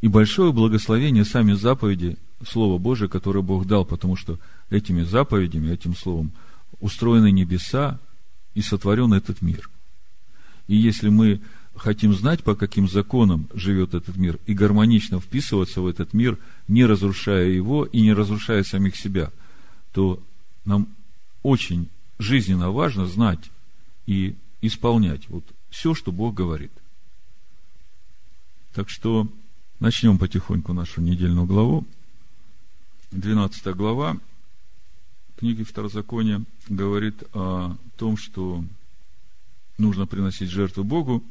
И большое благословение сами заповеди Слова Божия, которое Бог дал, потому что этими заповедями, этим Словом устроены небеса и сотворен этот мир. И если мы хотим знать, по каким законам живет этот мир, и гармонично вписываться в этот мир, не разрушая его и не разрушая самих себя, то нам очень жизненно важно знать и исполнять вот все, что Бог говорит. Так что начнем потихоньку нашу недельную главу. 12 глава книги Второзакония говорит о том, что нужно приносить жертву Богу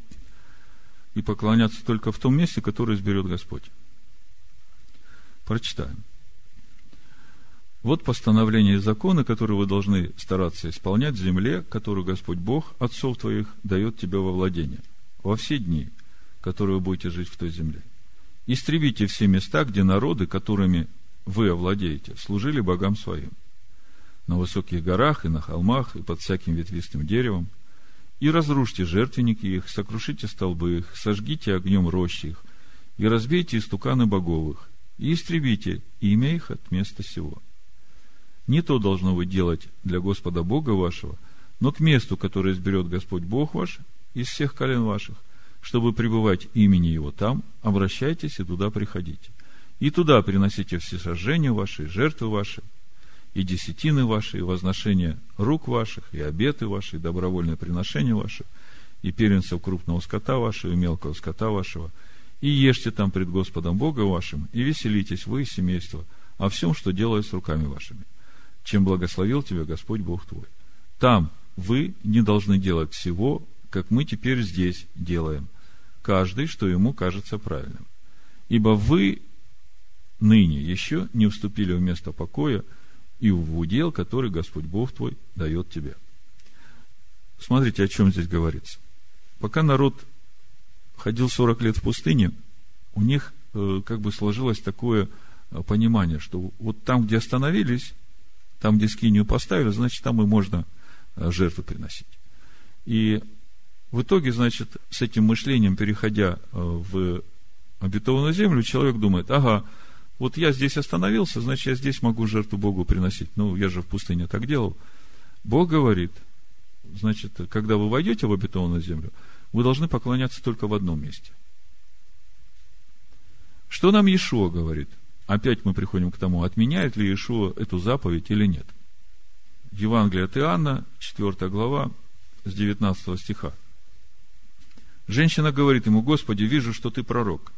и поклоняться только в том месте, которое изберет Господь. Прочитаем. Вот постановление и законы, которые вы должны стараться исполнять в земле, которую Господь Бог, отцов твоих, дает тебе во владение, во все дни, которые вы будете жить в той земле. Истребите все места, где народы, которыми вы овладеете, служили богам своим. На высоких горах и на холмах, и под всяким ветвистым деревом. И разрушьте жертвенники их, сокрушите столбы их, сожгите огнем рощи их, и разбейте истуканы боговых, и истребите имя их от места сего не то должно вы делать для Господа Бога вашего, но к месту, которое изберет Господь Бог ваш из всех колен ваших, чтобы пребывать имени Его там, обращайтесь и туда приходите. И туда приносите все сожжения ваши, жертвы ваши, и десятины ваши, и возношения рук ваших, и обеты ваши, и добровольное приношение ваше, и первенцев крупного скота вашего, и мелкого скота вашего, и ешьте там пред Господом Бога вашим, и веселитесь вы и семейство о всем, что делает с руками вашими чем благословил тебя Господь Бог твой. Там вы не должны делать всего, как мы теперь здесь делаем, каждый, что ему кажется правильным. Ибо вы ныне еще не вступили в место покоя и в удел, который Господь Бог твой дает тебе. Смотрите, о чем здесь говорится. Пока народ ходил 40 лет в пустыне, у них э, как бы сложилось такое э, понимание, что вот там, где остановились, там, где скинию поставили, значит, там и можно э, жертвы приносить. И в итоге, значит, с этим мышлением, переходя э, в обетованную землю, человек думает, ага, вот я здесь остановился, значит, я здесь могу жертву Богу приносить. Ну, я же в пустыне так делал. Бог говорит, значит, когда вы войдете в обетованную землю, вы должны поклоняться только в одном месте. Что нам Иешуа говорит? опять мы приходим к тому, отменяет ли Иешуа эту заповедь или нет. Евангелие от Иоанна, 4 глава, с 19 стиха. Женщина говорит ему, Господи, вижу, что ты пророк.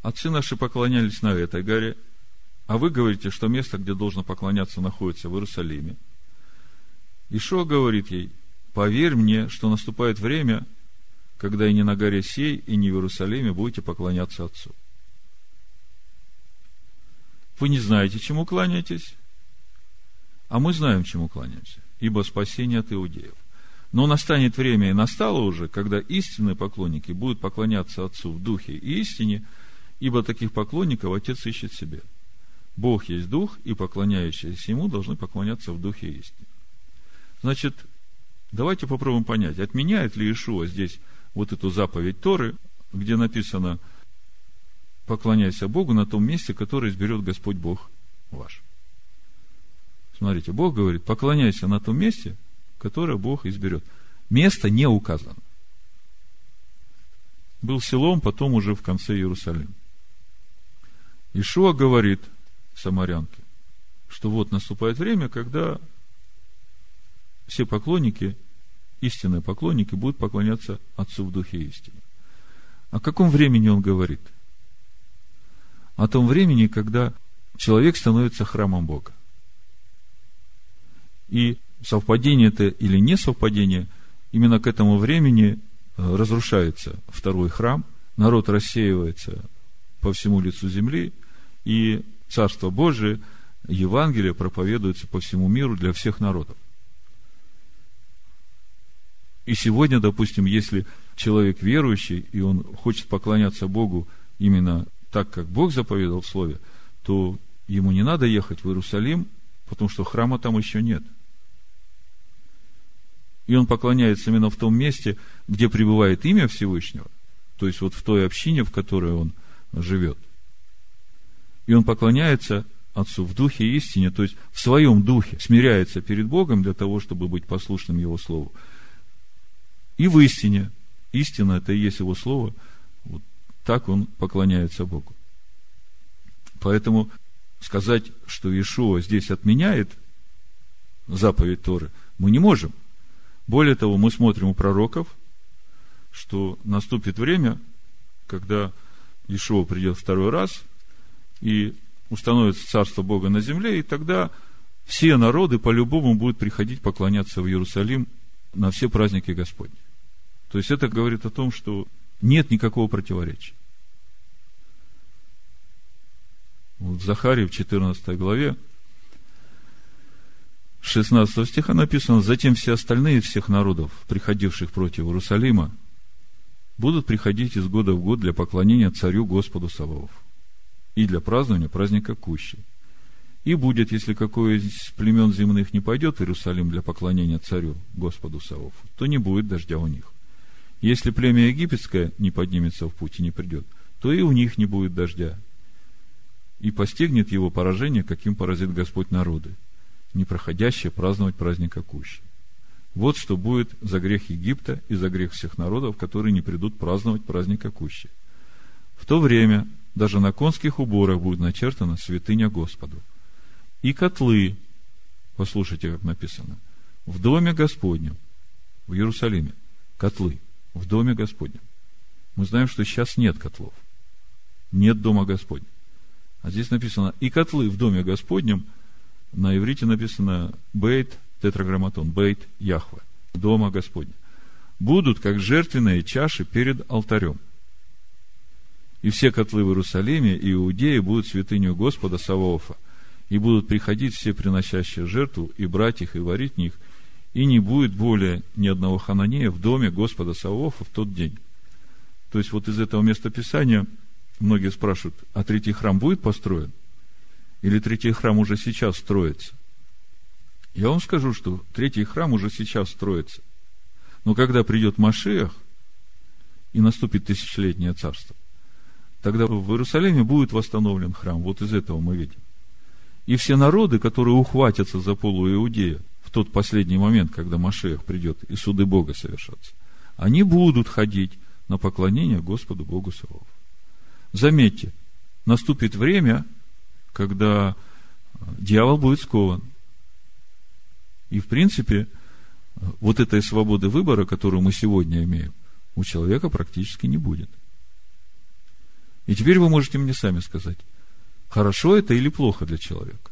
Отцы наши поклонялись на этой горе, а вы говорите, что место, где должно поклоняться, находится в Иерусалиме. Ишуа говорит ей, поверь мне, что наступает время, когда и не на горе сей, и не в Иерусалиме будете поклоняться Отцу. Вы не знаете, чему кланяетесь, а мы знаем, чему кланяемся, ибо спасение от иудеев. Но настанет время, и настало уже, когда истинные поклонники будут поклоняться Отцу в духе и истине, ибо таких поклонников Отец ищет себе. Бог есть Дух, и поклоняющиеся Ему должны поклоняться в Духе и истине. Значит, давайте попробуем понять, отменяет ли Ишуа здесь вот эту заповедь Торы, где написано – поклоняйся Богу на том месте, которое изберет Господь Бог ваш. Смотрите, Бог говорит, поклоняйся на том месте, которое Бог изберет. Место не указано. Был селом, потом уже в конце Иерусалим. Ишуа говорит самарянке, что вот наступает время, когда все поклонники, истинные поклонники, будут поклоняться Отцу в Духе истины. О каком времени он говорит? о том времени, когда человек становится храмом Бога. И совпадение это или не совпадение, именно к этому времени э, разрушается второй храм, народ рассеивается по всему лицу земли, и Царство Божие, Евангелие проповедуется по всему миру для всех народов. И сегодня, допустим, если человек верующий, и он хочет поклоняться Богу именно так, как Бог заповедал в Слове, то ему не надо ехать в Иерусалим, потому что храма там еще нет. И он поклоняется именно в том месте, где пребывает имя Всевышнего, то есть вот в той общине, в которой он живет. И он поклоняется Отцу в духе истине, то есть в своем духе смиряется перед Богом для того, чтобы быть послушным Его Слову. И в истине. Истина – это и есть Его Слово. Вот так он поклоняется Богу. Поэтому сказать, что Ишуа здесь отменяет заповедь Торы, мы не можем. Более того, мы смотрим у пророков, что наступит время, когда Ишуа придет второй раз, и установится царство Бога на земле, и тогда все народы по-любому будут приходить поклоняться в Иерусалим на все праздники Господни. То есть это говорит о том, что нет никакого противоречия. В Захарии в 14 главе 16 стиха написано, «Затем все остальные всех народов, приходивших против Иерусалима, будут приходить из года в год для поклонения царю Господу Саваоф и для празднования праздника Кущи. И будет, если какое из племен земных не пойдет в Иерусалим для поклонения царю Господу Савофу, то не будет дождя у них. Если племя египетское не поднимется в путь и не придет, то и у них не будет дождя. И постигнет его поражение, каким поразит Господь народы, не проходящие праздновать праздника Кущи. Вот что будет за грех Египта и за грех всех народов, которые не придут праздновать праздника Кущи. В то время даже на конских уборах будет начертана святыня Господу. И котлы, послушайте, как написано, в доме Господнем, в Иерусалиме, котлы, в доме Господнем. Мы знаем, что сейчас нет котлов, нет дома Господня. А здесь написано, и котлы в доме Господнем, на иврите написано бейт тетраграмматон, бейт Яхве, дома Господня, будут как жертвенные чаши перед алтарем – и все котлы в Иерусалиме и Иудее будут святыню Господа Саваофа, и будут приходить все приносящие жертву, и брать их, и варить в них, и не будет более ни одного хананея в доме Господа Саваофа в тот день. То есть, вот из этого места Писания многие спрашивают, а третий храм будет построен? Или третий храм уже сейчас строится? Я вам скажу, что третий храм уже сейчас строится. Но когда придет Машиах, и наступит тысячелетнее царство, тогда в Иерусалиме будет восстановлен храм. Вот из этого мы видим. И все народы, которые ухватятся за полу Иудея в тот последний момент, когда Машех придет и суды Бога совершатся, они будут ходить на поклонение Господу Богу Савов. Заметьте, наступит время, когда дьявол будет скован. И, в принципе, вот этой свободы выбора, которую мы сегодня имеем, у человека практически не будет – и теперь вы можете мне сами сказать, хорошо это или плохо для человека.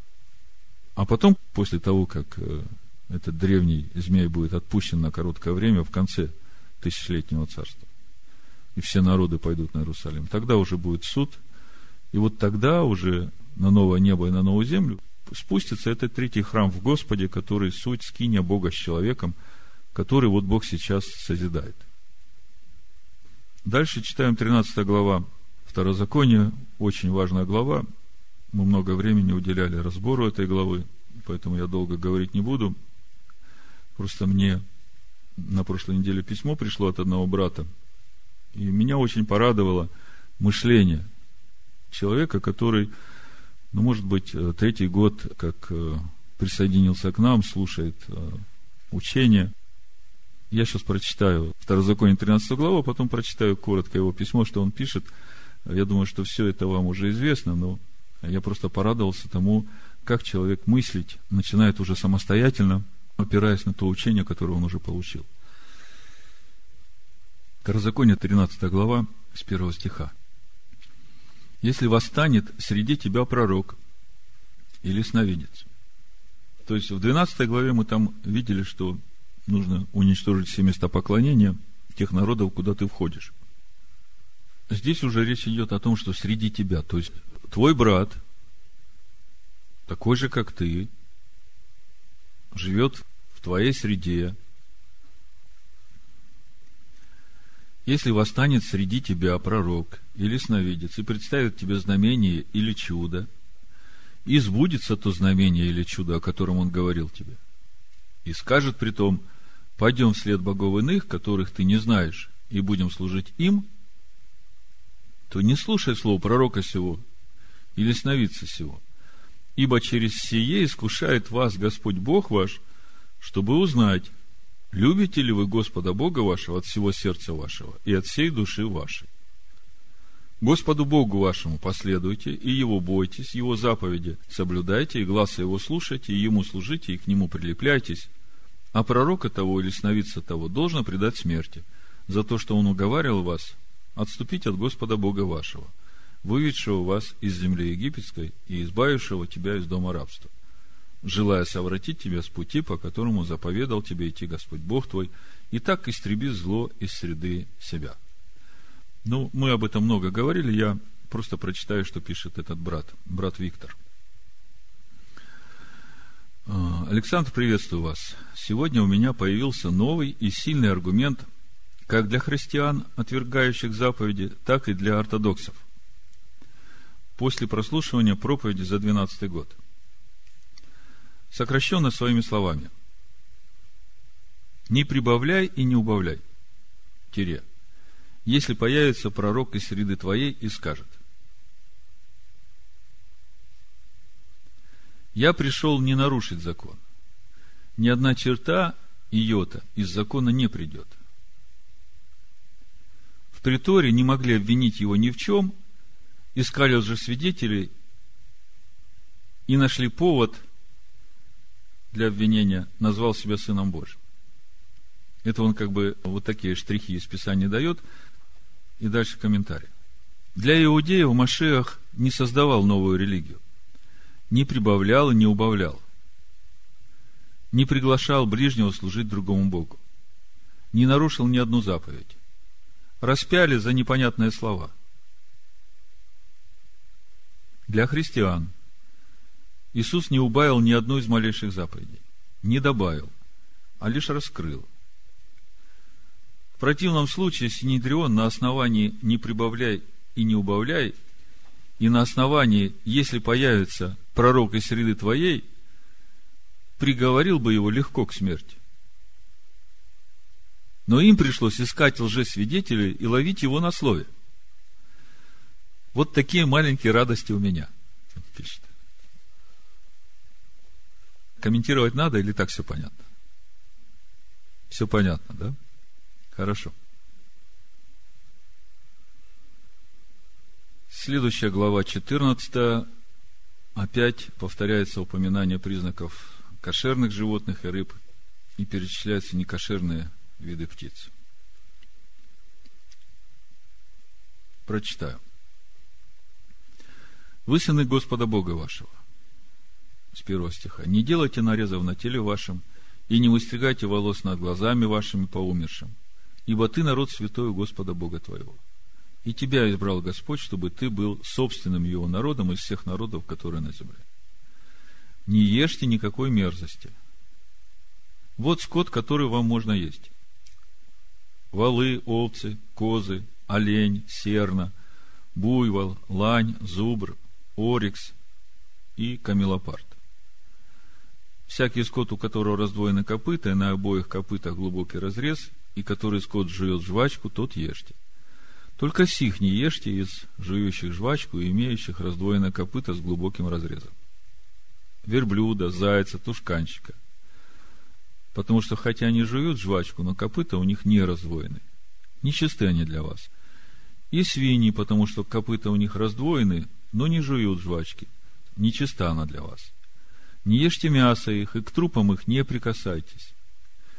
А потом, после того, как э, этот древний змей будет отпущен на короткое время в конце тысячелетнего царства, и все народы пойдут на Иерусалим, тогда уже будет суд, и вот тогда уже на новое небо и на новую землю спустится этот третий храм в Господе, который суть скиния Бога с человеком, который вот Бог сейчас созидает. Дальше читаем 13 глава Второзаконие очень важная глава. Мы много времени уделяли разбору этой главы, поэтому я долго говорить не буду. Просто мне на прошлой неделе письмо пришло от одного брата, и меня очень порадовало мышление человека, который, ну, может быть, э, третий год, как э, присоединился к нам, слушает э, учение. Я сейчас прочитаю Второзаконие 13 главу, а потом прочитаю коротко его письмо, что он пишет – я думаю, что все это вам уже известно, но я просто порадовался тому, как человек мыслить начинает уже самостоятельно, опираясь на то учение, которое он уже получил. Второзаконие, 13 глава, с 1 стиха. «Если восстанет среди тебя пророк или сновидец». То есть, в 12 главе мы там видели, что нужно уничтожить все места поклонения тех народов, куда ты входишь. Здесь уже речь идет о том, что среди тебя, то есть твой брат, такой же, как ты, живет в твоей среде. Если восстанет среди тебя пророк или сновидец и представит тебе знамение или чудо, и сбудется то знамение или чудо, о котором он говорил тебе, и скажет при том, пойдем вслед богов иных, которых ты не знаешь, и будем служить им – то не слушай слова пророка сего или сновидца сего. Ибо через сие искушает вас Господь Бог ваш, чтобы узнать, любите ли вы Господа Бога вашего от всего сердца вашего и от всей души вашей. Господу Богу вашему последуйте, и Его бойтесь, Его заповеди соблюдайте, и глаза Его слушайте, и Ему служите, и к Нему прилепляйтесь. А пророка того или сновидца того должно предать смерти, за то, что он уговаривал вас отступить от Господа Бога вашего, выведшего вас из земли египетской и избавившего тебя из дома рабства, желая совратить тебя с пути, по которому заповедал тебе идти Господь Бог твой, и так истреби зло из среды себя. Ну, мы об этом много говорили, я просто прочитаю, что пишет этот брат, брат Виктор. А, Александр, приветствую вас. Сегодня у меня появился новый и сильный аргумент как для христиан, отвергающих заповеди, так и для ортодоксов. После прослушивания проповеди за 12 год. Сокращенно своими словами. Не прибавляй и не убавляй. Тире если появится пророк из среды твоей и скажет, я пришел не нарушить закон. Ни одна черта йота из закона не придет. В приторе не могли обвинить его ни в чем, искали уже свидетелей и нашли повод для обвинения, назвал себя Сыном Божьим. Это он как бы вот такие штрихи из Писания дает – и дальше комментарий. Для иудеев Машех не создавал новую религию. Не прибавлял и не убавлял. Не приглашал ближнего служить другому Богу. Не нарушил ни одну заповедь. Распяли за непонятные слова. Для христиан Иисус не убавил ни одну из малейших заповедей. Не добавил, а лишь раскрыл противном случае Синедрион на основании «не прибавляй и не убавляй» и на основании «если появится пророк из среды твоей», приговорил бы его легко к смерти. Но им пришлось искать лжесвидетелей и ловить его на слове. Вот такие маленькие радости у меня, пишет. Комментировать надо или так все понятно? Все понятно, да? Хорошо. Следующая глава 14. Опять повторяется упоминание признаков кошерных животных и рыб и перечисляются некошерные виды птиц. Прочитаю. Вы сыны Господа Бога вашего. С первого стиха. Не делайте нарезов на теле вашем, и не выстригайте волос над глазами вашими по умершим, ибо ты народ святой Господа Бога твоего. И тебя избрал Господь, чтобы ты был собственным его народом из всех народов, которые на земле. Не ешьте никакой мерзости. Вот скот, который вам можно есть. Валы, овцы, козы, олень, серна, буйвол, лань, зубр, орикс и камелопард. Всякий скот, у которого раздвоены копыта, и на обоих копытах глубокий разрез – и который скот жует жвачку, тот ешьте. Только сих не ешьте из жующих жвачку и имеющих раздвоенное копыта с глубоким разрезом. Верблюда, зайца, тушканчика. Потому что хотя они жуют жвачку, но копыта у них не раздвоены. Нечисты они для вас. И свиньи, потому что копыта у них раздвоены, но не жуют жвачки. Нечиста она для вас. Не ешьте мясо их, и к трупам их не прикасайтесь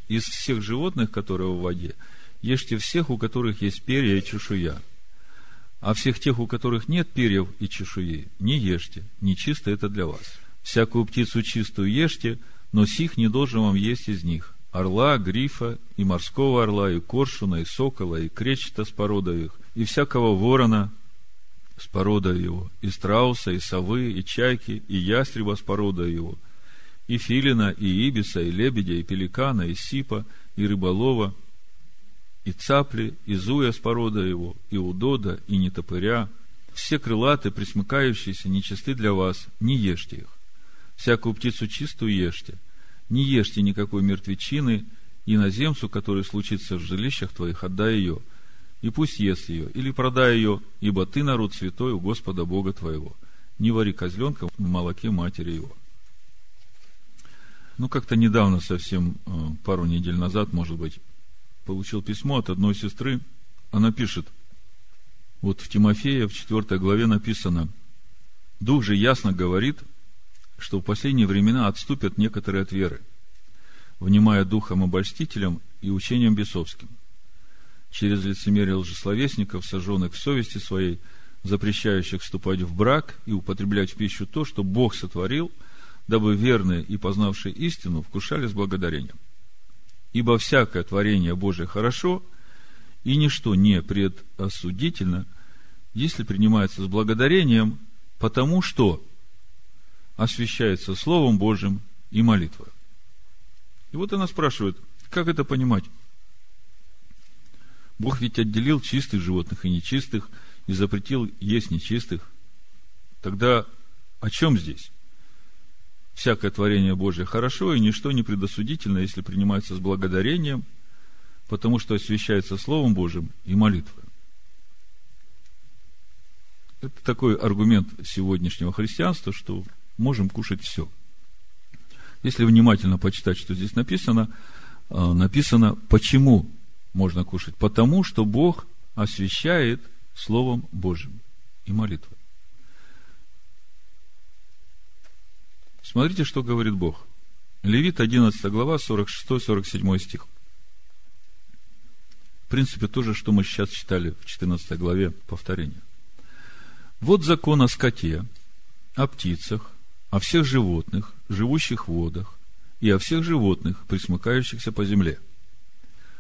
из всех животных, которые в воде, ешьте всех, у которых есть перья и чешуя. А всех тех, у которых нет перьев и чешуи, не ешьте, нечисто это для вас. Всякую птицу чистую ешьте, но сих не должен вам есть из них. Орла, грифа, и морского орла, и коршуна, и сокола, и кречета с породой их, и всякого ворона с породой его, и страуса, и совы, и чайки, и ястреба с породой его – и филина, и ибиса, и лебедя, и пеликана, и сипа, и рыболова, и цапли, и зуя с порода его, и удода, и нетопыря, все крылатые, присмыкающиеся, нечисты для вас, не ешьте их. Всякую птицу чистую ешьте. Не ешьте никакой мертвечины, и наземцу, который случится в жилищах твоих, отдай ее. и пусть ест ее, или продай ее, ибо ты народ святой у Господа Бога твоего. Не вари козленка в молоке матери его. Ну, как-то недавно, совсем э, пару недель назад, может быть, получил письмо от одной сестры. Она пишет, вот в Тимофея, в 4 главе написано, Дух же ясно говорит, что в последние времена отступят некоторые от веры, внимая духом обольстителям и учением бесовским – через лицемерие лжесловесников, сожженных в совести своей, запрещающих вступать в брак и употреблять в пищу то, что Бог сотворил, дабы верные и познавшие истину вкушали с благодарением. Ибо всякое творение Божие хорошо, и ничто не предосудительно, если принимается с благодарением, потому что освящается Словом Божьим и молитвой. И вот она спрашивает, как это понимать? Бог ведь отделил чистых животных и нечистых и запретил есть нечистых. Тогда о чем здесь? Всякое творение Божье хорошо, и ничто не предосудительно, если принимается с благодарением, потому что освящается Словом Божьим и молитвой. Это такой аргумент сегодняшнего христианства, что можем кушать все. Если внимательно почитать, что здесь написано, а, написано, почему можно кушать? Потому что Бог освящает Словом Божьим и молитвой. Смотрите, что говорит Бог. Левит 11 глава, 46-47 стих. В принципе, то же, что мы сейчас читали в 14 главе повторения. Вот закон о скоте, о птицах, о всех животных, живущих в водах, и о всех животных, присмыкающихся по земле –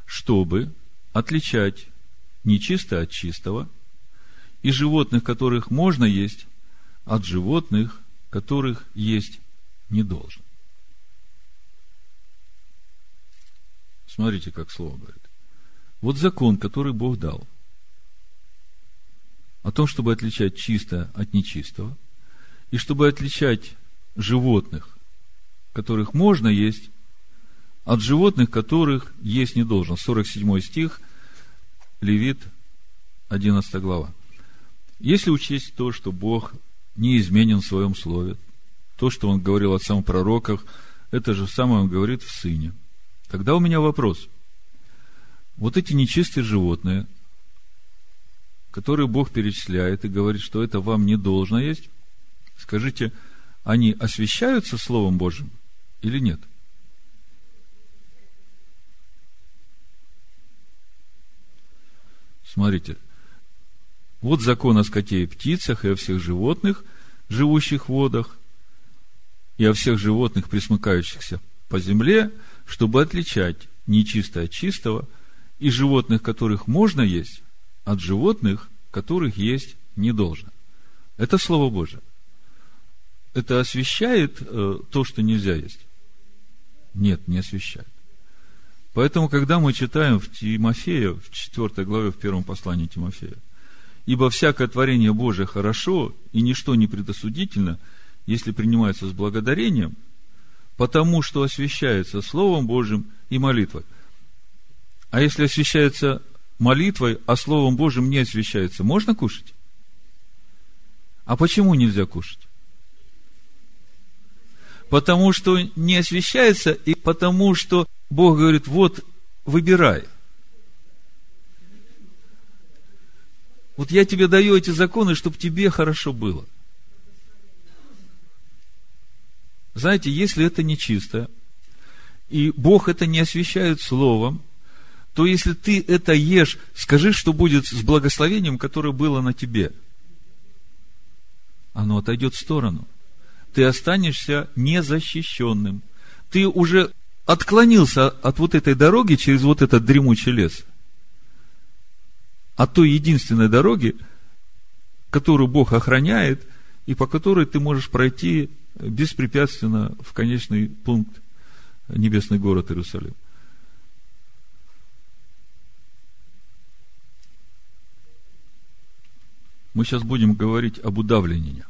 чтобы отличать нечистое от чистого, и животных, которых можно есть, от животных, которых есть не должен. Смотрите, как слово говорит. Вот закон, который Бог дал, о том, чтобы отличать чистое от нечистого, и чтобы отличать животных, которых можно есть, от животных, которых есть не должен. 47 стих, Левит, 11 глава. Если учесть то, что Бог не изменен в своем слове, то, что Он говорил о самых пророках, это же самое Он говорит в Сыне. Тогда у меня вопрос. Вот эти нечистые животные, которые Бог перечисляет и говорит, что это вам не должно есть, скажите, они освящаются Словом Божьим или нет? – Смотрите, вот закон о скоте и птицах, и о всех животных, живущих в водах, и о всех животных, присмыкающихся по земле, чтобы отличать нечистое от чистого, и животных, которых можно есть, от животных, которых есть не должно. Это Слово Божие. Это освещает э, то, что нельзя есть? Нет, не освещает. Поэтому, когда мы читаем в Тимофея, в 4 главе, в первом послании Тимофея, ибо всякое творение Божие хорошо, и ничто не предосудительно, если принимается с благодарением, потому что освящается Словом Божьим и молитвой. А если освящается молитвой, а Словом Божьим не освящается, можно кушать? А почему нельзя кушать? Потому что не освящается, и потому что Бог говорит, вот, выбирай. Вот я тебе даю эти законы, чтобы тебе хорошо было. Знаете, если это нечисто, и Бог это не освещает словом, то если ты это ешь, скажи, что будет с благословением, которое было на тебе. Оно отойдет в сторону. Ты останешься незащищенным. Ты уже отклонился от вот этой дороги через вот этот дремучий лес, от той единственной дороги, которую Бог охраняет, и по которой ты можешь пройти беспрепятственно в конечный пункт небесный город Иерусалим. Мы сейчас будем говорить об удавлении.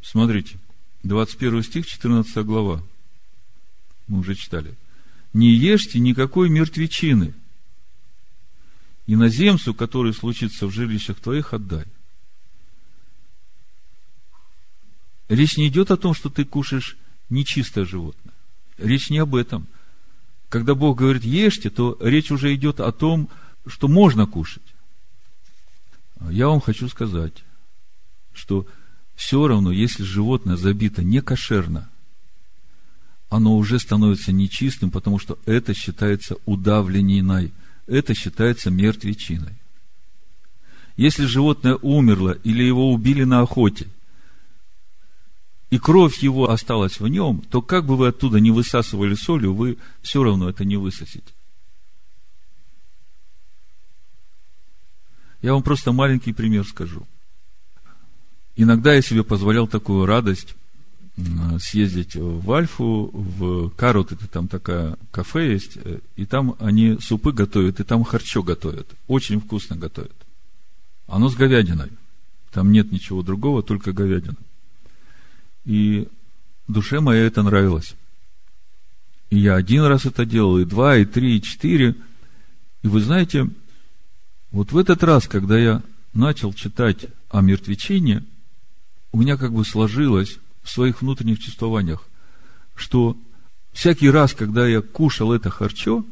Смотрите, 21 стих, 14 глава мы уже читали, не ешьте никакой мертвечины, иноземцу, который случится в жилищах твоих, отдай. Речь не идет о том, что ты кушаешь нечистое животное. Речь не об этом. Когда Бог говорит ешьте, то речь уже идет о том, что можно кушать. Я вам хочу сказать, что все равно, если животное забито не кошерно, оно уже становится нечистым, потому что это считается удавлениной, это считается мертвечиной. Если животное умерло или его убили на охоте, и кровь его осталась в нем, то как бы вы оттуда не высасывали солью, вы все равно это не высосите. Я вам просто маленький пример скажу. Иногда я себе позволял такую радость съездить в Альфу, в Карут, это там такая кафе есть, э, и там они супы готовят, и там харчо готовят. Очень вкусно готовят. Оно с говядиной. Там нет ничего другого, только говядина. И душе моей это нравилось. И я один раз это делал, и два, и три, и четыре. И вы знаете, вот в этот раз, когда я начал читать о мертвечине, у меня как бы сложилось в своих внутренних чувствованиях, что всякий раз, когда я кушал это харчо,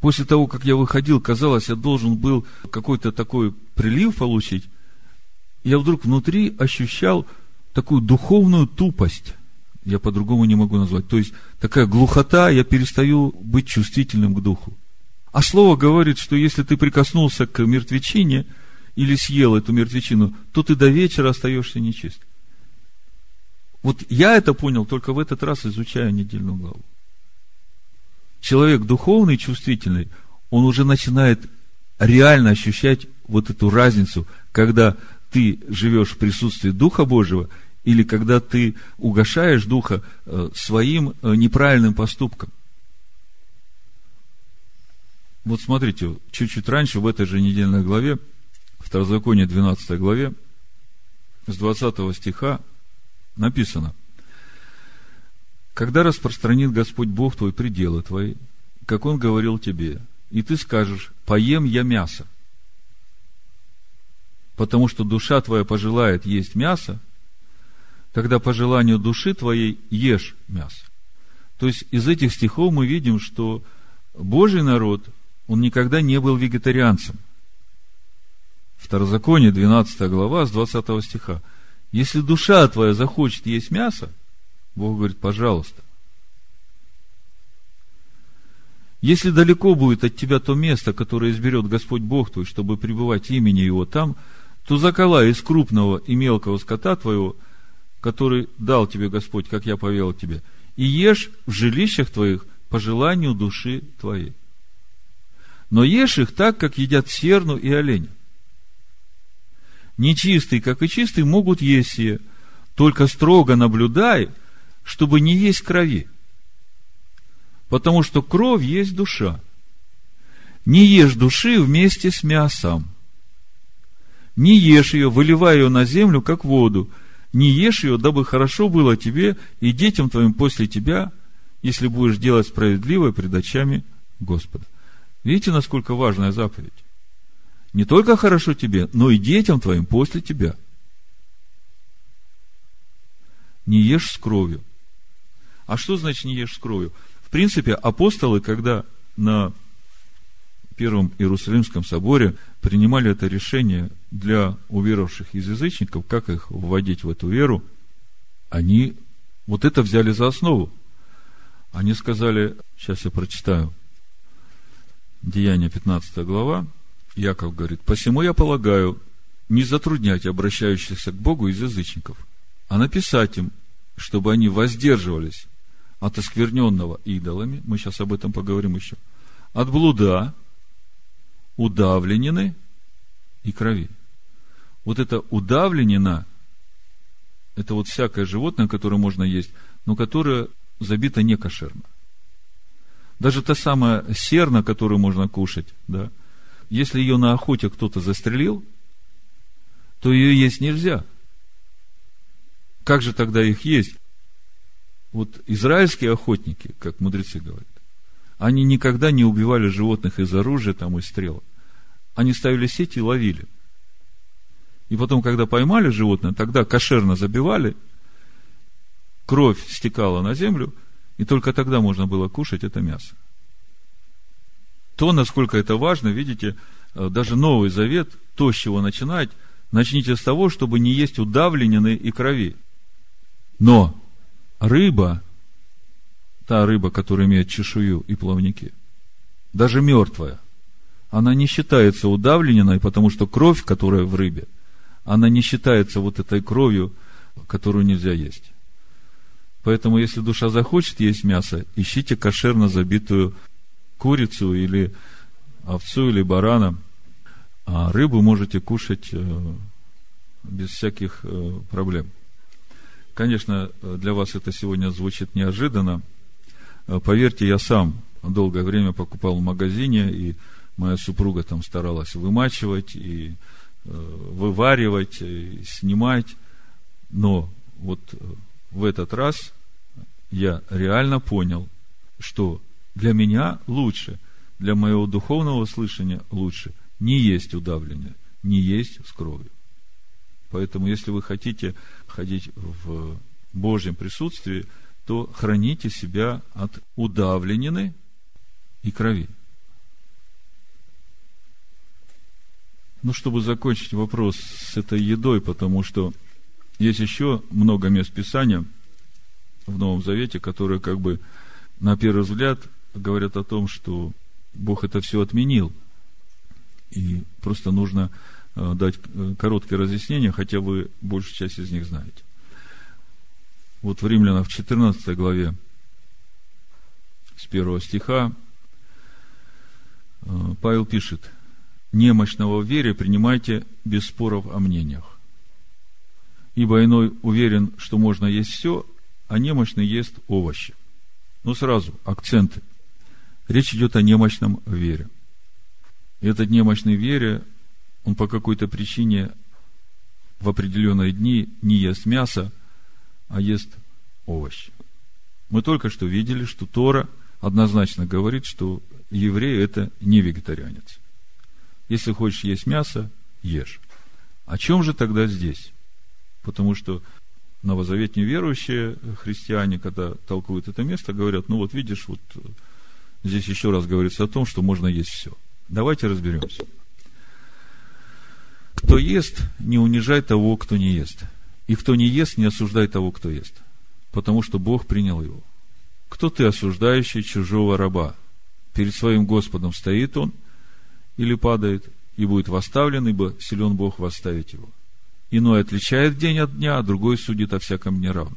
после того, как я выходил, казалось, я должен был какой-то такой прилив получить, я вдруг внутри ощущал такую духовную тупость. Я по-другому не могу назвать. То есть, такая глухота, я перестаю быть чувствительным к духу. А слово говорит, что если ты прикоснулся к мертвечине или съел эту мертвечину, то ты до вечера остаешься нечист. Вот я это понял только в этот раз, изучая недельную главу. Человек духовный, чувствительный, он уже начинает реально ощущать вот эту разницу, когда ты живешь в присутствии Духа Божьего, или когда ты угошаешь Духа э, своим э, неправильным поступком. Вот смотрите, чуть-чуть раньше, в этой же недельной главе, Второзаконие 12 главе, с 20 стиха, написано, когда распространит Господь Бог твой пределы твои, как Он говорил тебе, и ты скажешь, поем я мясо, потому что душа твоя пожелает есть мясо, тогда по желанию души твоей ешь мясо. То есть из этих стихов мы видим, что Божий народ, он никогда не был вегетарианцем. Второзаконие, 12 глава, с 20 стиха – если душа твоя захочет есть мясо, Бог говорит, пожалуйста. Если далеко будет от тебя то место, которое изберет Господь Бог твой, чтобы пребывать имени Его там, то заколай из крупного и мелкого скота твоего, который дал тебе Господь, как я повел тебе, и ешь в жилищах твоих по желанию души твоей. Но ешь их так, как едят серну и оленя нечистый, как и чистый, могут есть сие, только строго наблюдай, чтобы не есть крови. Потому что кровь есть душа. Не ешь души вместе с мясом. Не ешь ее, выливая ее на землю, как воду. Не ешь ее, дабы хорошо было тебе и детям твоим после тебя, если будешь делать справедливое пред очами Господа. Видите, насколько важная заповедь? не только хорошо тебе, но и детям твоим после тебя. Не ешь с кровью. А что значит не ешь с кровью? В принципе, апостолы, когда на Первом Иерусалимском соборе принимали это решение для уверовавших из язычников, как их вводить в эту веру, они вот это взяли за основу. Они сказали, сейчас я прочитаю, Деяние 15 глава, Яков говорит, посему я полагаю, не затруднять обращающихся к Богу из язычников, а написать им, чтобы они воздерживались от оскверненного идолами, мы сейчас об этом поговорим еще, от блуда, удавленины и крови. Вот это удавленина, это вот всякое животное, которое можно есть, но которое забито некошерно. Даже та самая серна, которую можно кушать, да, если ее на охоте кто-то застрелил, то ее есть нельзя. Как же тогда их есть? Вот израильские охотники, как мудрецы говорят, Они никогда не убивали животных из оружия там, из стрел. Они ставили сети и ловили. И потом, когда поймали животное, тогда кошерно забивали, кровь стекала на землю, и только тогда можно было кушать это мясо. То, насколько это важно, видите, э, даже Новый Завет, то, с чего начинать, начните с того, чтобы не есть удавленины и крови. Но рыба, та рыба, которая имеет чешую и плавники, даже мертвая, она не считается удавленной, потому что кровь, которая в рыбе, она не считается вот этой кровью, которую нельзя есть. Поэтому, если душа захочет есть мясо, ищите кошерно забитую курицу или овцу или барана, а рыбу можете кушать э, без всяких э, проблем. Конечно, для вас это сегодня звучит неожиданно. Э, поверьте, я сам долгое время покупал в магазине, и моя супруга там старалась вымачивать и вываривать, и снимать. Но вот в этот раз я реально понял, что для меня лучше, для моего духовного слышания лучше не есть удавление, не есть с кровью. Поэтому, если вы хотите ходить в Божьем присутствии, то храните себя от удавленины и крови. Ну, чтобы закончить вопрос с этой едой, потому что есть еще много мест Писания в Новом Завете, которые как бы на первый взгляд говорят о том, что Бог это все отменил. И просто нужно э, дать э, короткое разъяснение, хотя вы большую часть из них знаете. Вот в Римлянах в 14 главе с первого стиха э, Павел пишет, немощного в вере принимайте без споров о мнениях. Ибо иной уверен, что можно есть все, а немощный ест овощи. Ну, сразу, акценты – Речь идет о немощном вере. И этот немощный вере, он по какой-то причине в определенные дни не ест мясо, а ест овощи. Мы только что видели, что Тора однозначно говорит, что еврей это не вегетарианец. Если хочешь есть мясо, ешь. О чем же тогда здесь? Потому что новозаветные верующие христиане, когда толкуют это место, говорят, ну вот видишь, вот Здесь еще раз говорится о том, что можно есть все. Давайте разберемся. Кто ест, не унижай того, кто не ест. И кто не ест, не осуждай того, кто ест. Потому что Бог принял его. Кто ты, осуждающий чужого раба? Перед своим Господом стоит он или падает, и будет восставлен, ибо силен Бог восставить его. Иной отличает день от дня, а другой судит о всяком неравно.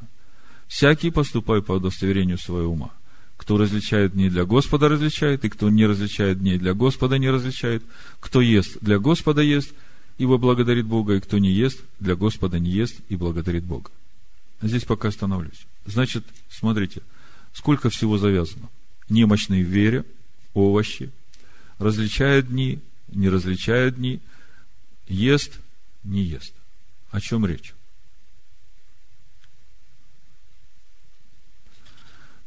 Всякий поступай по удостоверению своего ума. Кто различает дни для Господа, различает, и кто не различает дней для Господа, не различает. Кто ест, для Господа ест, ибо благодарит Бога, и кто не ест, для Господа не ест, и благодарит Бога. Здесь пока остановлюсь. Значит, смотрите, сколько всего завязано. Немощные в вере, овощи, различают дни, не различают дни, ест, не ест. О чем речь?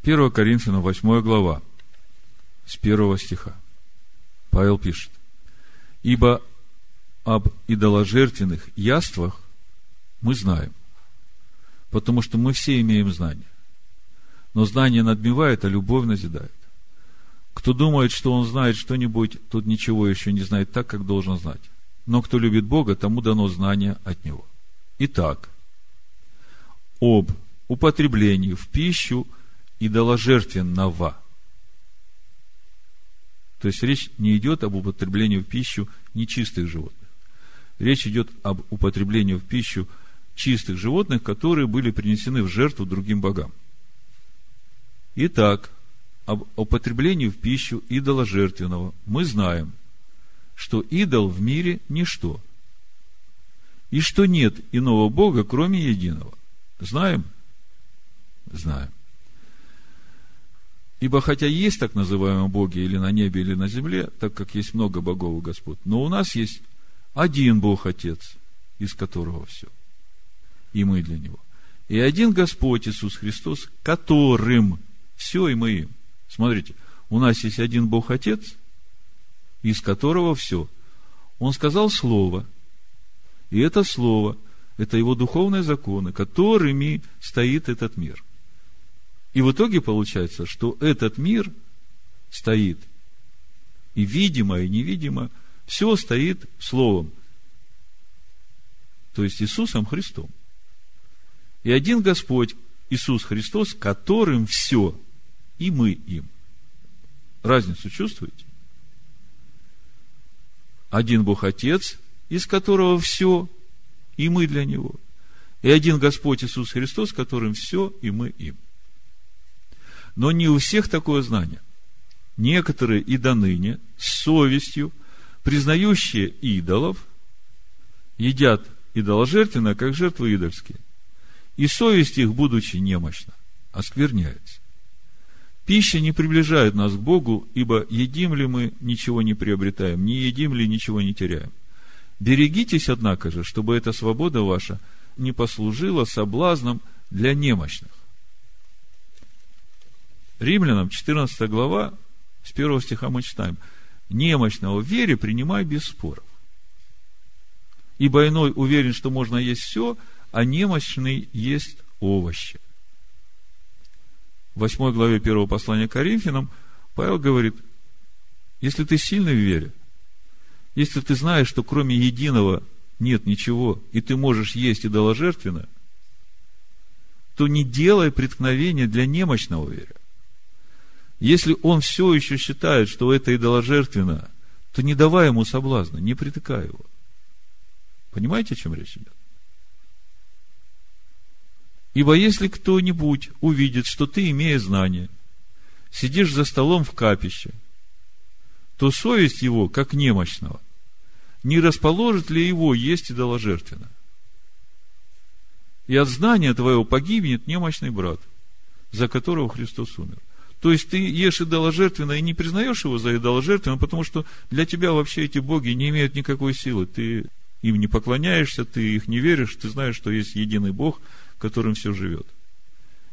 1 Коринфянам 8 глава, с 1 стиха. Павел пишет, «Ибо об идоложертвенных яствах мы знаем, потому что мы все имеем знание. Но знание надмевает, а любовь назидает. Кто думает, что он знает что-нибудь, тот ничего еще не знает так, как должен знать. Но кто любит Бога, тому дано знание от Него. Итак, об употреблении в пищу – идоложертвенного. То есть речь не идет об употреблении в пищу нечистых животных. Речь идет об употреблении в пищу чистых животных, которые были принесены в жертву другим богам. Итак, об употреблении в пищу идола жертвенного мы знаем, что идол в мире – ничто, и что нет иного Бога, кроме единого. Знаем? Знаем. Ибо хотя есть так называемые боги или на небе, или на земле, так как есть много богов и Господь, но у нас есть один Бог Отец, из которого все. И мы для Него. И один Господь Иисус Христос, которым все и мы им. Смотрите, у нас есть один Бог Отец, из которого все. Он сказал Слово, и это Слово, это его духовные законы, которыми стоит этот мир. И в итоге получается, что этот мир стоит, и видимо, и невидимо, все стоит Словом, то есть Иисусом Христом. И один Господь, Иисус Христос, которым все, и мы им. Разницу чувствуете? Один Бог Отец, из которого все, и мы для Него. И один Господь Иисус Христос, которым все, и мы им. Но не у всех такое знание. Некоторые и до ныне с совестью, признающие идолов, едят идоложертвенно, как жертвы идольские. И совесть их, будучи немощна, оскверняется. Пища не приближает нас к Богу, ибо едим ли мы, ничего не приобретаем, не едим ли, ничего не теряем. Берегитесь, однако же, чтобы эта свобода ваша не послужила соблазном для немощных. Римлянам 14 глава, с 1 стиха мы читаем. Немощного в вере принимай без споров. Ибо иной уверен, что можно есть все, а немощный есть овощи. В 8 главе 1 послания к Коринфянам Павел говорит, если ты сильный в вере, если ты знаешь, что кроме единого нет ничего, и ты можешь есть идоложертвенно, то не делай преткновения для немощного веря. Если он все еще считает, что это идоложертвенно, то не давай ему соблазна, не притыкай его. Понимаете, о чем речь идет? Ибо если кто-нибудь увидит, что ты, имея знание, сидишь за столом в капище, то совесть его, как немощного, не расположит ли его есть идоложертвенно? И от знания твоего погибнет немощный брат, за которого Христос умер. То есть ты ешь идоложертвенно и не признаешь его за идоложертвенно, потому что для тебя вообще эти боги не имеют никакой силы. Ты им не поклоняешься, ты их не веришь, ты знаешь, что есть единый Бог – которым все живет.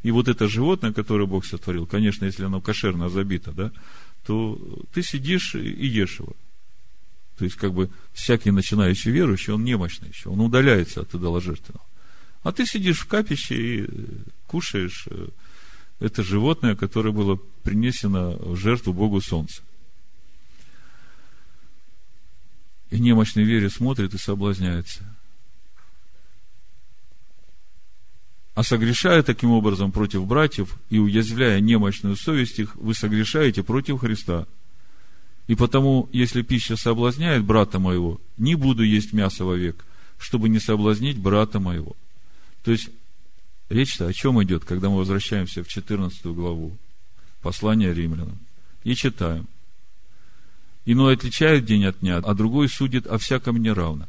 И вот это животное, которое Бог сотворил, конечно, если оно кошерно забито, да, то ты сидишь и ешь его. То есть, как бы, всякий начинающий верующий, он немощный еще, он удаляется от идоложертвенного. А ты сидишь в капище и кушаешь э, это животное, которое было принесено в жертву Богу Солнца. И немощный вере смотрит и соблазняется – А согрешая таким образом против братьев и уязвляя немощную совесть их, вы согрешаете против Христа. И потому, если пища соблазняет брата моего, не буду есть мясо вовек, чтобы не соблазнить брата моего. То есть, речь-то о чем идет, когда мы возвращаемся в 14 главу послания римлянам и читаем. Иной отличает день от дня, а другой судит о всяком неравно.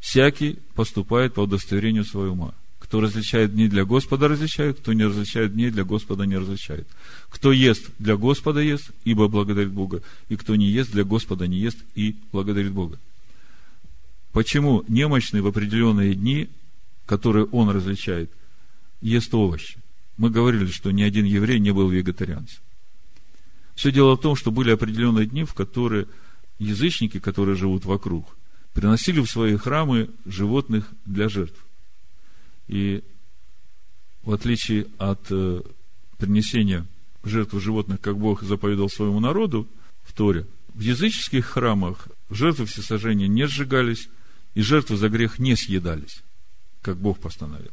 Всякий поступает по удостоверению своего ума. Кто различает дни для Господа, различает, кто не различает дни для Господа, не различает. Кто ест для Господа ест, ибо благодарит Бога, и кто не ест для Господа не ест и благодарит Бога. Почему немощный в определенные дни, которые он различает, ест овощи? Мы говорили, что ни один еврей не был вегетарианцем. Все дело в том, что были определенные дни, в которые язычники, которые живут вокруг, приносили в свои храмы животных для жертв. И в отличие от э, принесения жертвы животных, как Бог заповедал своему народу в Торе, в языческих храмах жертвы всесожжения не сжигались, и жертвы за грех не съедались, как Бог постановил.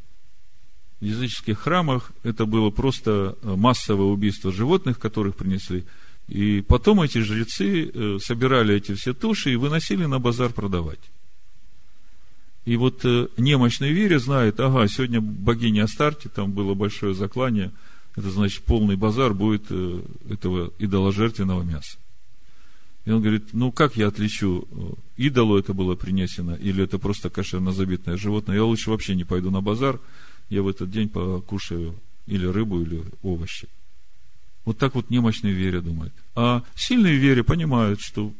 Языческих храмах это было просто э, массовое убийство животных, которых принесли. И потом эти жрецы э, собирали эти все туши и выносили на базар продавать. И вот э, немощный вере знает, ага, сегодня богиня Астарте, там было большое заклание, это значит полный базар будет этого идоложертвенного мяса. И он говорит, ну как я отличу, идолу это было принесено, или это просто кошерно забитное животное, я лучше вообще не пойду на базар, я в этот день покушаю или рыбу, или овощи. Вот так вот немощный вере думает. А сильные вере понимают, что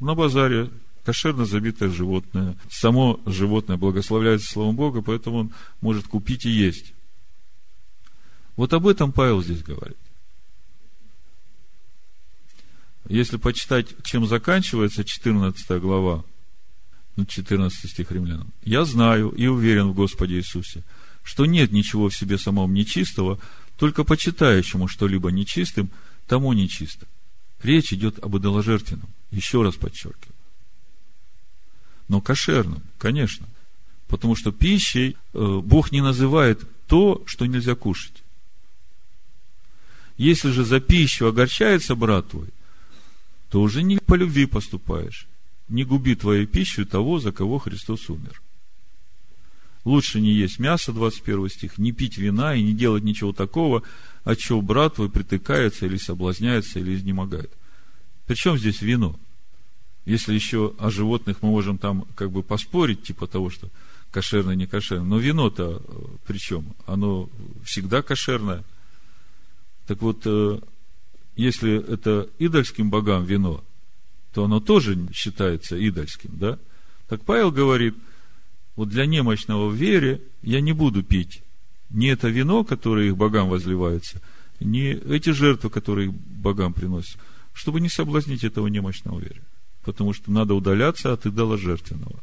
на базаре кошерно забитое животное. Само животное благословляется Словом Бога, поэтому он может купить и есть. Вот об этом Павел здесь говорит. если почитать, чем заканчивается 14 глава, ну, 14 стих римлянам. «Я знаю и уверен в Господе Иисусе, что нет ничего в себе самом нечистого, только почитающему что-либо нечистым, тому нечисто». Речь идет об идоложертвенном, еще раз подчеркиваю. Но кошерным, конечно. Потому что пищей э, Бог не называет то, что нельзя кушать. Если же за пищу огорчается брат твой, то уже не по любви поступаешь. Не губи твою пищу того, за кого Христос умер. Лучше не есть мясо, 21 стих, не пить вина и не делать ничего такого, от чего брат твой притыкается или соблазняется, или изнемогает. Причем здесь вино? Если еще о животных мы можем там как бы поспорить, типа того, что кошерное, не кошерное. Но вино-то э, при чем? Оно всегда кошерное. Так вот, э, если это идольским богам вино, то оно тоже считается идольским, да? Так Павел говорит, вот для немощного в вере я не буду пить ни это вино, которое их богам возливается, ни эти жертвы, которые их богам приносят, чтобы не соблазнить этого немощного вере. Потому что надо удаляться от идола жертвенного.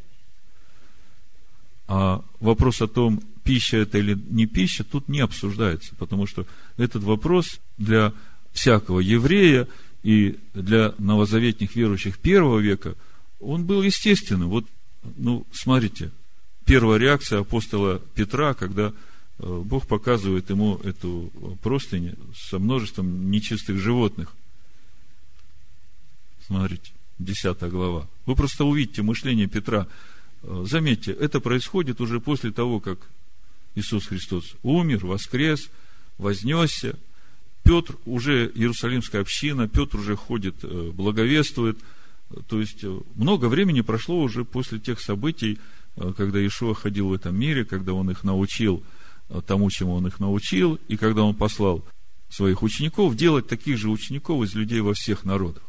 А вопрос о том, пища это или не пища, тут не обсуждается, потому что этот вопрос для всякого еврея и для новозаветных верующих первого века, он был естественным. Вот, ну, смотрите, первая реакция апостола Петра, когда э, Бог показывает ему эту простынь со множеством нечистых животных. Смотрите, 10 глава. Вы просто увидите мышление Петра. Э, заметьте, это происходит уже после того, как Иисус Христос умер, воскрес, вознесся. Петр уже, Иерусалимская община, Петр уже ходит, э, благовествует. То есть, э, много времени прошло уже после тех событий, когда Иешуа ходил в этом мире, когда он их научил тому, чему он их научил, и когда он послал своих учеников делать таких же учеников из людей во всех народах.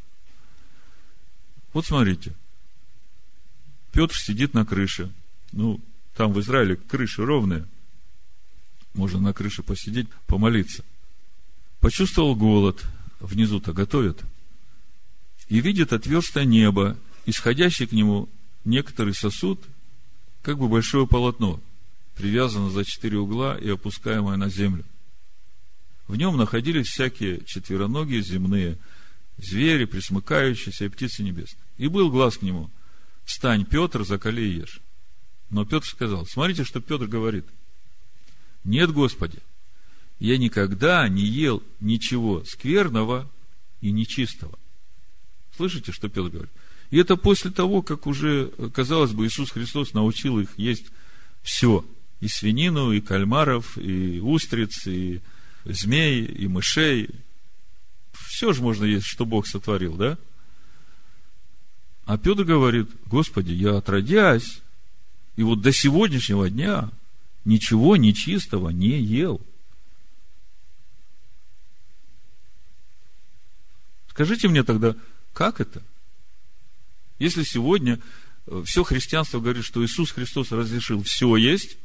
Вот смотрите, Петр сидит на крыше. Ну, там в Израиле крыши ровные. Можно на крыше посидеть, помолиться. Почувствовал голод. Внизу-то готовят. И видит отверстое небо, исходящий к нему некоторый сосуд, как бы большое полотно, привязано за четыре угла и опускаемое на землю. В нем находились всякие четвероногие земные, звери, присмыкающиеся и птицы небесные. И был глаз к нему – встань, Петр, закали и ешь. Но Петр сказал, смотрите, что Петр говорит. Нет, Господи, я никогда не ел ничего скверного и нечистого. Слышите, что Петр говорит? И это после того, как уже, казалось бы, Иисус Христос научил их есть все. И свинину, и кальмаров, и устриц, и змей, и мышей. Все же можно есть, что Бог сотворил, да? А Петр говорит, Господи, я отродясь, и вот до сегодняшнего дня ничего нечистого не ел. Скажите мне тогда, как это? Если сегодня э, все христианство говорит, что Иисус Христос разрешил все есть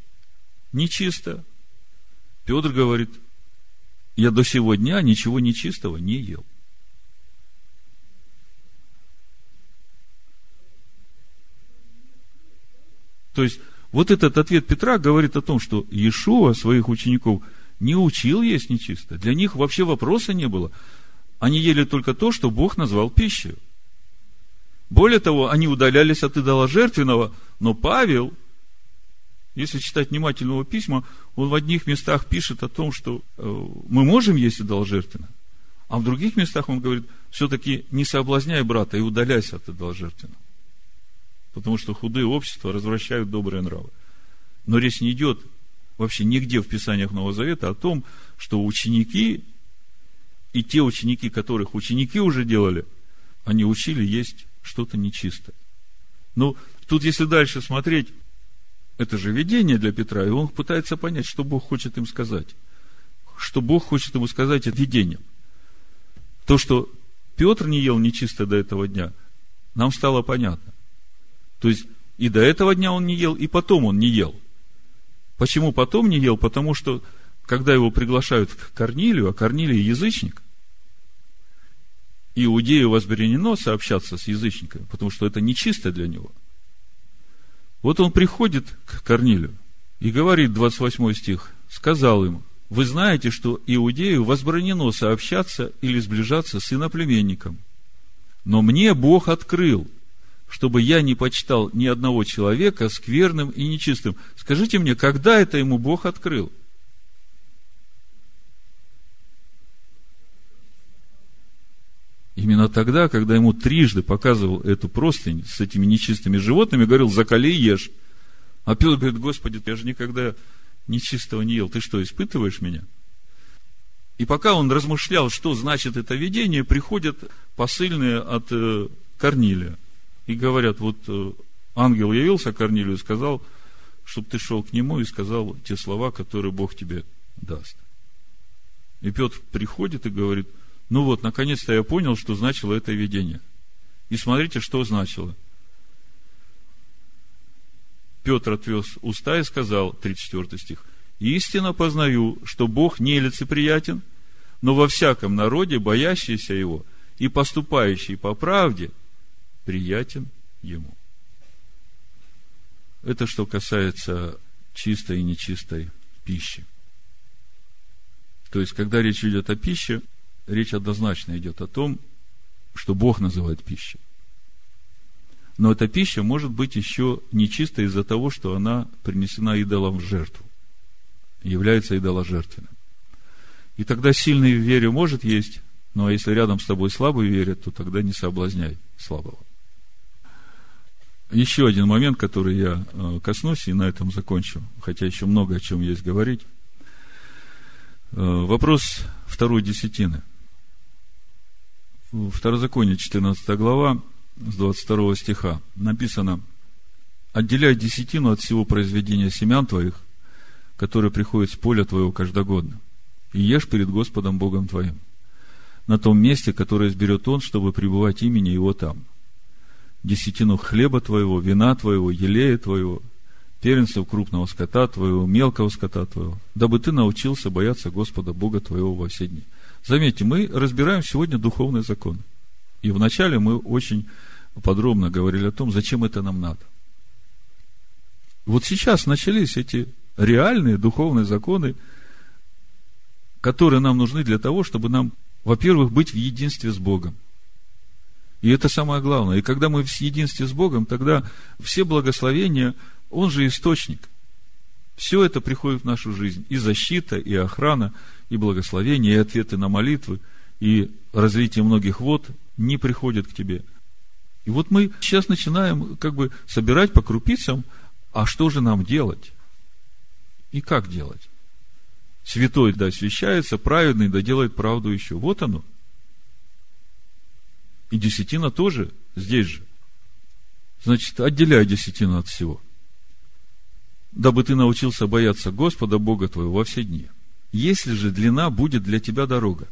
нечисто, Петр говорит, я до сего дня ничего нечистого не ел. То есть, вот этот ответ Петра говорит о том, что Иешуа своих учеников не учил есть нечисто. Для них вообще вопроса не было. Они ели только то, что Бог назвал пищей. Более того, они удалялись от идола жертвенного, но Павел, если читать внимательно его письма, он в одних местах пишет о том, что э, мы можем есть идол жертвенного, а в других местах он говорит, все-таки не соблазняй брата и удаляйся от идола жертвенного потому что худые общества развращают добрые нравы. Но речь не идет вообще нигде в Писаниях Нового Завета о том, что ученики и те ученики, которых ученики уже делали, они учили есть что-то нечистое. Ну, тут если дальше смотреть, это же видение для Петра, и он пытается понять, что Бог хочет им сказать. Что Бог хочет ему сказать это видением. То, что Петр не ел нечисто до этого дня, нам стало понятно. То есть, и до этого дня он не ел, и потом он не ел. Почему потом не ел? Потому что, когда его приглашают к Корнилию, а Корнилий язычник, иудею возбранено сообщаться с язычниками, потому что это нечисто для него. Вот он приходит к Корнилию и говорит, 28 стих, сказал им, вы знаете, что иудею возбранено сообщаться или сближаться с иноплеменником. Но мне Бог открыл, чтобы я не почитал ни одного человека скверным и нечистым. Скажите мне, когда это ему Бог открыл? Именно тогда, когда ему трижды показывал эту простынь с этими нечистыми животными, говорил, закали ешь. А Петр говорит, Господи, я же никогда нечистого не ел. Ты что, испытываешь меня? И пока он размышлял, что значит это видение, приходят посыльные от э, Корнилия. И говорят, вот э, ангел явился Корнилию и сказал, чтобы ты шел к нему и сказал те слова, которые Бог тебе даст. И Петр приходит и говорит, ну вот, наконец-то я понял, что значило это видение. И смотрите, что значило. Петр отвез уста и сказал, 34 стих, «Истинно познаю, что Бог не лицеприятен, но во всяком народе, боящийся Его и поступающий по правде, приятен Ему». Это что касается чистой и нечистой пищи. То есть, когда речь идет о пище, речь однозначно идет о том, что Бог называет пищей. Но эта пища может быть еще нечистой из-за того, что она принесена идолом в жертву, является идоложертвенным. И тогда сильный в вере может есть, но если рядом с тобой слабый верит, то тогда не соблазняй слабого. Еще один момент, который я э, коснусь, и на этом закончу, хотя еще много о чем есть говорить. Э, вопрос второй десятины. Второзаконие, 14 глава, с 22 стиха написано, «Отделяй десятину от всего произведения семян твоих, которые приходят с поля твоего каждогодно, и ешь перед Господом Богом твоим, на том месте, которое изберет Он, чтобы пребывать имени Его там. Десятину хлеба твоего, вина твоего, елея твоего, первенцев крупного скота твоего, мелкого скота твоего, дабы ты научился бояться Господа Бога твоего во все дни». Заметьте, мы разбираем сегодня духовный закон. И вначале мы очень подробно говорили о том, зачем это нам надо. Вот сейчас начались эти реальные духовные законы, которые нам нужны для того, чтобы нам, во-первых, быть в единстве с Богом. И это самое главное. И когда мы в единстве с Богом, тогда все благословения, Он же источник. Все это приходит в нашу жизнь. И защита, и охрана, и благословение, и ответы на молитвы, и развитие многих вод не приходят к тебе. И вот мы сейчас начинаем как бы собирать по крупицам, а что же нам делать? И как делать? Святой да освящается, праведный да делает правду еще. Вот оно. И десятина тоже здесь же. Значит, отделяй десятину от всего. Дабы ты научился бояться Господа, Бога твоего, во все дни. Если же длина будет для тебя дорога,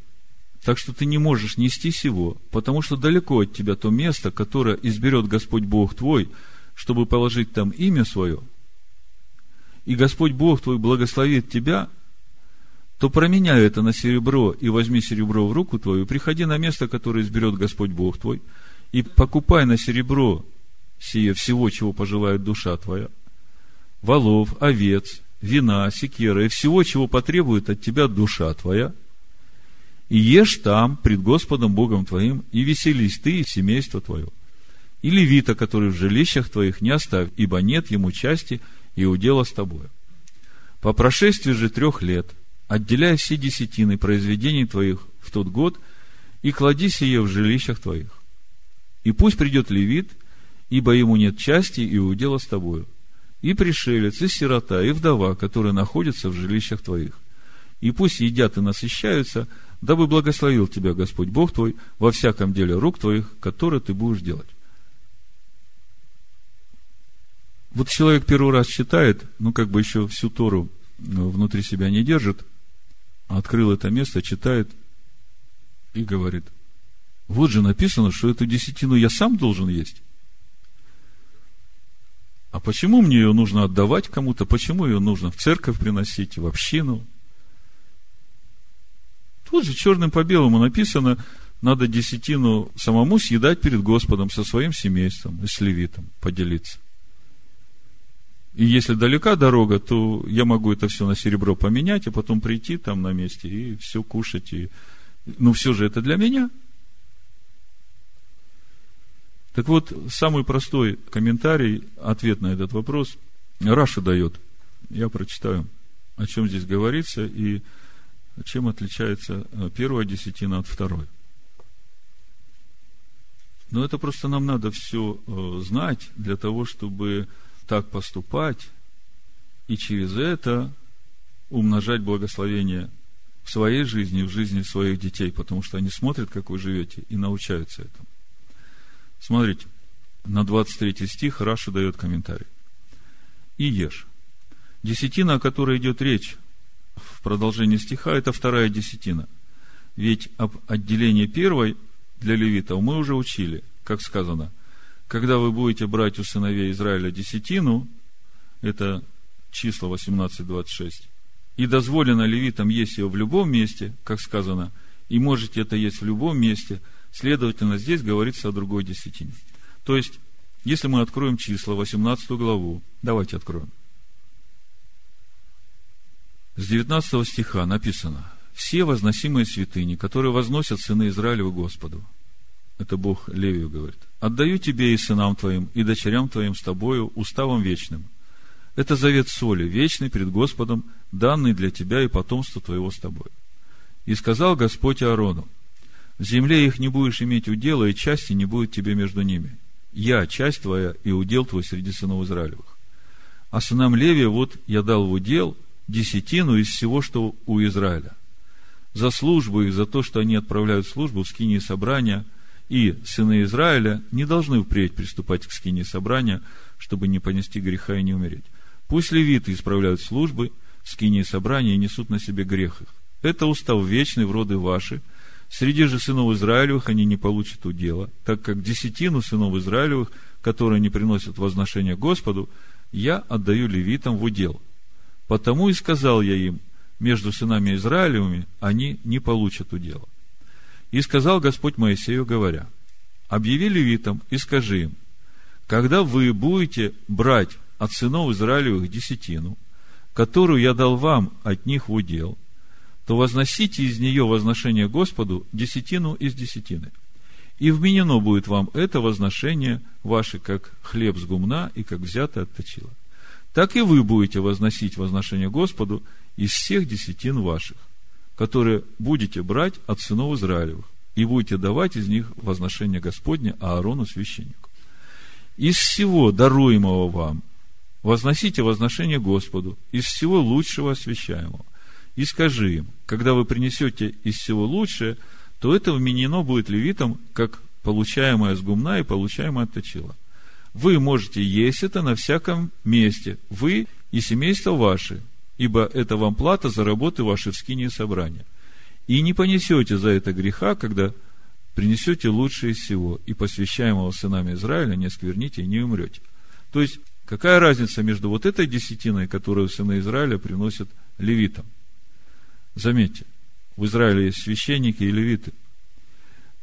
так что ты не можешь нести сего, потому что далеко от тебя то место, которое изберет Господь Бог твой, чтобы положить там имя свое, и Господь Бог твой благословит тебя, то променяй это на серебро и возьми серебро в руку твою, приходи на место, которое изберет Господь Бог твой, и покупай на серебро сие всего, чего пожелает душа твоя, волов, овец, вина, секера и всего, чего потребует от тебя душа твоя, и ешь там пред Господом Богом твоим, и веселись ты и семейство твое. И левита, который в жилищах твоих, не оставь, ибо нет ему части и удела с тобою. По прошествии же трех лет, отделяй все десятины произведений твоих в тот год, и клади сие в жилищах твоих. И пусть придет левит, ибо ему нет части и удела с тобою и пришелец, и сирота, и вдова, которые находятся в жилищах твоих. И пусть едят и насыщаются, дабы благословил тебя Господь Бог твой во всяком деле рук твоих, которые ты будешь делать. Вот человек первый раз читает, ну, как бы еще всю Тору ну, внутри себя не держит, открыл это место, читает и говорит, вот же написано, что эту десятину я сам должен есть. А почему мне ее нужно отдавать кому-то? Почему ее нужно в церковь приносить, в общину? Тут же черным по белому написано, надо десятину самому съедать перед Господом со своим семейством и с левитом поделиться. И если далека дорога, то я могу это все на серебро поменять, а потом прийти там на месте и все кушать. И... Ну, все же это для меня. Так вот, самый простой комментарий, ответ на этот вопрос, Раша дает. Я прочитаю, о чем здесь говорится и чем отличается э, первая десятина от второй. Но это просто нам надо все э, знать для того, чтобы так поступать и через это умножать благословение в своей жизни, в жизни своих детей, потому что они смотрят, как вы живете, и научаются этому. Смотрите, на 23 стих Раша дает комментарий. И ешь. Десятина, о которой идет речь в продолжении стиха, это вторая десятина. Ведь об отделении первой для левитов мы уже учили, как сказано, когда вы будете брать у сыновей Израиля десятину, это числа 18-26, и дозволено левитам есть ее в любом месте, как сказано, и можете это есть в любом месте, следовательно, здесь говорится о другой десятине. То есть, если мы откроем числа, 18 главу, давайте откроем. С 19 стиха написано, «Все возносимые святыни, которые возносят сыны Израилева Господу». Это Бог Левию говорит. «Отдаю тебе и сынам твоим, и дочерям твоим с тобою уставом вечным. Это завет соли, вечный пред Господом, данный для тебя и потомства твоего с тобой». И сказал Господь Аарону, «В земле их не будешь иметь удела, и части не будет тебе между ними. Я, часть твоя, и удел твой среди сынов Израилевых. А сынам Левия вот я дал в удел – десятину из всего, что у Израиля. За службу и за то, что они отправляют службу в скинии собрания, и сыны Израиля не должны впредь приступать к скинии собрания, чтобы не понести греха и не умереть. Пусть левиты исправляют службы, скинии собрания и несут на себе грех их. Это устав вечный в роды ваши. Среди же сынов Израилевых они не получат удела, так как десятину сынов Израилевых, которые не приносят возношения Господу, я отдаю левитам в удел – Потому и сказал я им, между сынами Израилевыми они не получат удела. И сказал Господь Моисею, говоря, объяви левитам и скажи им, когда вы будете брать от сынов Израилевых десятину, которую я дал вам от них в удел, то возносите из нее возношение Господу десятину из десятины. И вменено будет вам это возношение ваше, как хлеб с гумна и как взято от точила так и вы будете возносить возношение Господу из всех десятин ваших, которые будете брать от сынов Израилевых, и будете давать из них возношение Господне Аарону священнику. Из всего даруемого вам возносите возношение Господу, из всего лучшего освящаемого. И скажи им, когда вы принесете из всего лучшее, то это вменено будет левитам, как получаемое с гумна и получаемое от точила. Вы можете есть это на всяком месте, вы и семейство ваше, ибо это вам плата за работы ваши в скине собрания. И не понесете за это греха, когда принесете лучшее из всего, и посвящаемого сынами Израиля не скверните и не умрете. То есть, какая разница между вот этой десятиной, которую сыны Израиля приносят левитам? Заметьте, в Израиле есть священники и левиты.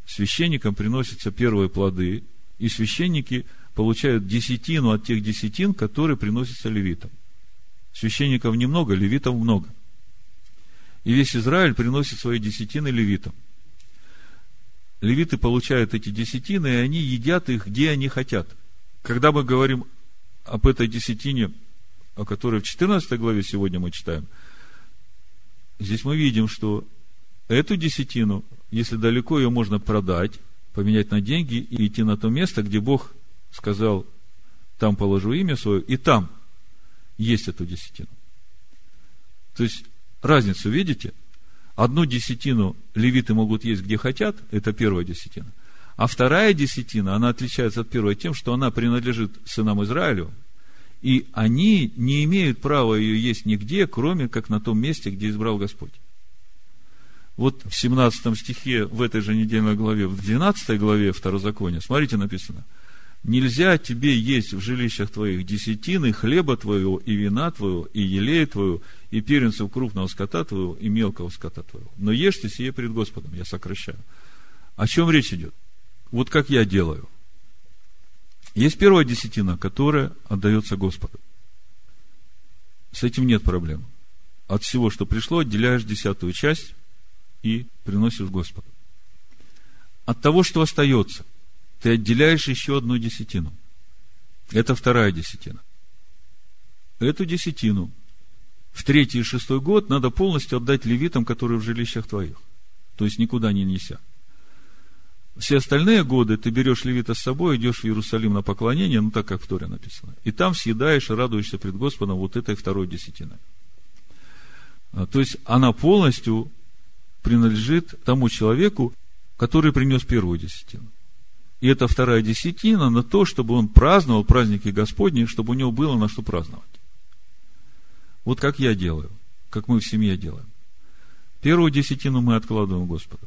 Священникам приносятся первые плоды, и священники – получают десятину от тех десятин, которые приносятся левитам. Священников немного, левитов много. И весь Израиль приносит свои десятины левитам. Левиты получают эти десятины, и они едят их, где они хотят. Когда мы говорим об этой десятине, о которой в 14 главе сегодня мы читаем, здесь мы видим, что эту десятину, если далеко ее можно продать, поменять на деньги и идти на то место, где Бог сказал, там положу имя свое, и там есть эту десятину. То есть, разницу видите? Одну десятину левиты могут есть где хотят, это первая десятина. А вторая десятина, она отличается от первой тем, что она принадлежит сынам Израилю, и они не имеют права ее есть нигде, кроме как на том месте, где избрал Господь. Вот в 17 стихе в этой же недельной главе, в 12 главе Второзакония, смотрите, написано – Нельзя тебе есть в жилищах твоих десятины хлеба твоего, и вина твоего, и елея твоего, и первенцев крупного скота твоего, и мелкого скота твоего. Но ешьте сие пред Господом, я сокращаю. О чем речь идет? Вот как я делаю. Есть первая десятина, которая отдается Господу. С этим нет проблем. От всего, что пришло, отделяешь десятую часть и приносишь Господу. От того, что остается, ты отделяешь еще одну десятину. Это вторая десятина. Эту десятину в третий и шестой год надо полностью отдать левитам, которые в жилищах твоих. То есть никуда не неся. Все остальные годы ты берешь левита с собой, идешь в Иерусалим на поклонение, ну так как в Торе написано. И там съедаешь и радуешься пред Господом вот этой второй десятиной. А, то есть она полностью принадлежит тому человеку, который принес первую десятину. И это вторая десятина на то, чтобы он праздновал праздники Господни, чтобы у него было на что праздновать. Вот как я делаю, как мы в семье делаем. Первую десятину мы откладываем Господу,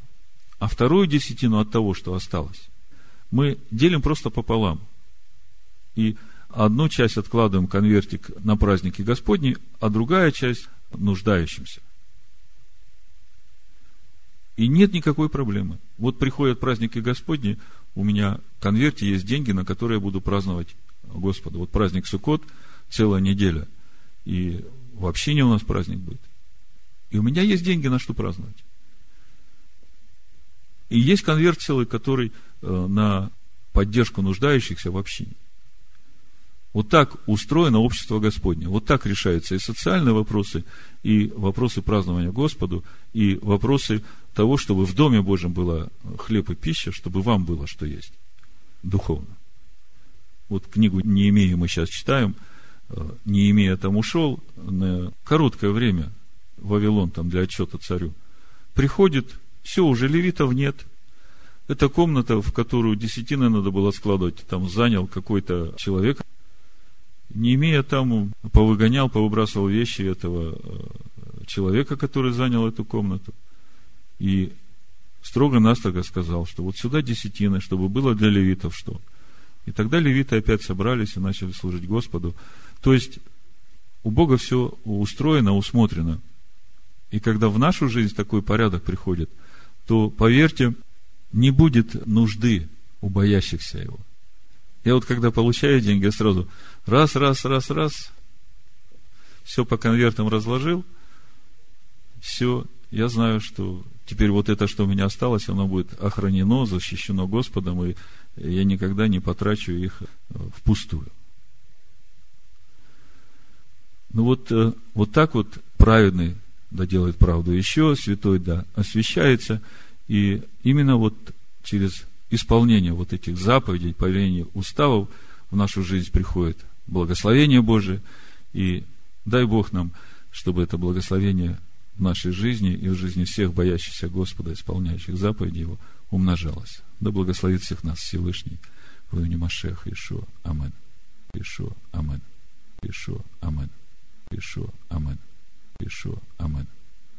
а вторую десятину от того, что осталось, мы делим просто пополам. И одну часть откладываем конвертик на праздники Господни, а другая часть нуждающимся. И нет никакой проблемы. Вот приходят праздники Господни, у меня в конверте есть деньги, на которые я буду праздновать Господа. Вот праздник Суккот, целая неделя. И в общине у нас праздник будет. И у меня есть деньги, на что праздновать. И есть конверт целый, который э, на поддержку нуждающихся в общине. Вот так устроено общество Господне. Вот так решаются и социальные вопросы, и вопросы празднования Господу, и вопросы того, чтобы в Доме Божьем было хлеб и пища, чтобы вам было что есть духовно. Вот книгу не имея мы сейчас читаем, э, не имея там ушел на короткое время Вавилон там для отчета царю. Приходит, все, уже левитов нет. Это комната, в которую десятины надо было складывать, там занял какой-то человек, не имея там, повыгонял, повыбрасывал вещи этого э, человека, который занял эту комнату. И строго-настрого сказал, что вот сюда десятины, чтобы было для левитов что. И тогда левиты опять собрались и начали служить Господу. То есть, у Бога все устроено, усмотрено. И когда в нашу жизнь такой порядок приходит, то, поверьте, не будет нужды у боящихся его. Я вот когда получаю деньги, я сразу раз, раз, раз, раз, все по конвертам разложил, все, я знаю, что теперь вот это, что у меня осталось, оно будет охранено, защищено Господом, и я никогда не потрачу их э, впустую. Ну вот, э, вот так вот праведный да делает правду еще, святой да освящается, и именно вот через исполнение вот этих заповедей, повелений, уставов в нашу жизнь приходит благословение Божие, и дай Бог нам, чтобы это благословение в нашей жизни и в жизни всех боящихся Господа, исполняющих заповеди Его, умножалось. Да благословит всех нас Всевышний в имени Машеха Ишуа. Амен. Ишуа. Амен. Ишуа. Амен. Ишуа. Амен. Ишуа. Амен.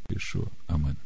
Ишуа. Амен.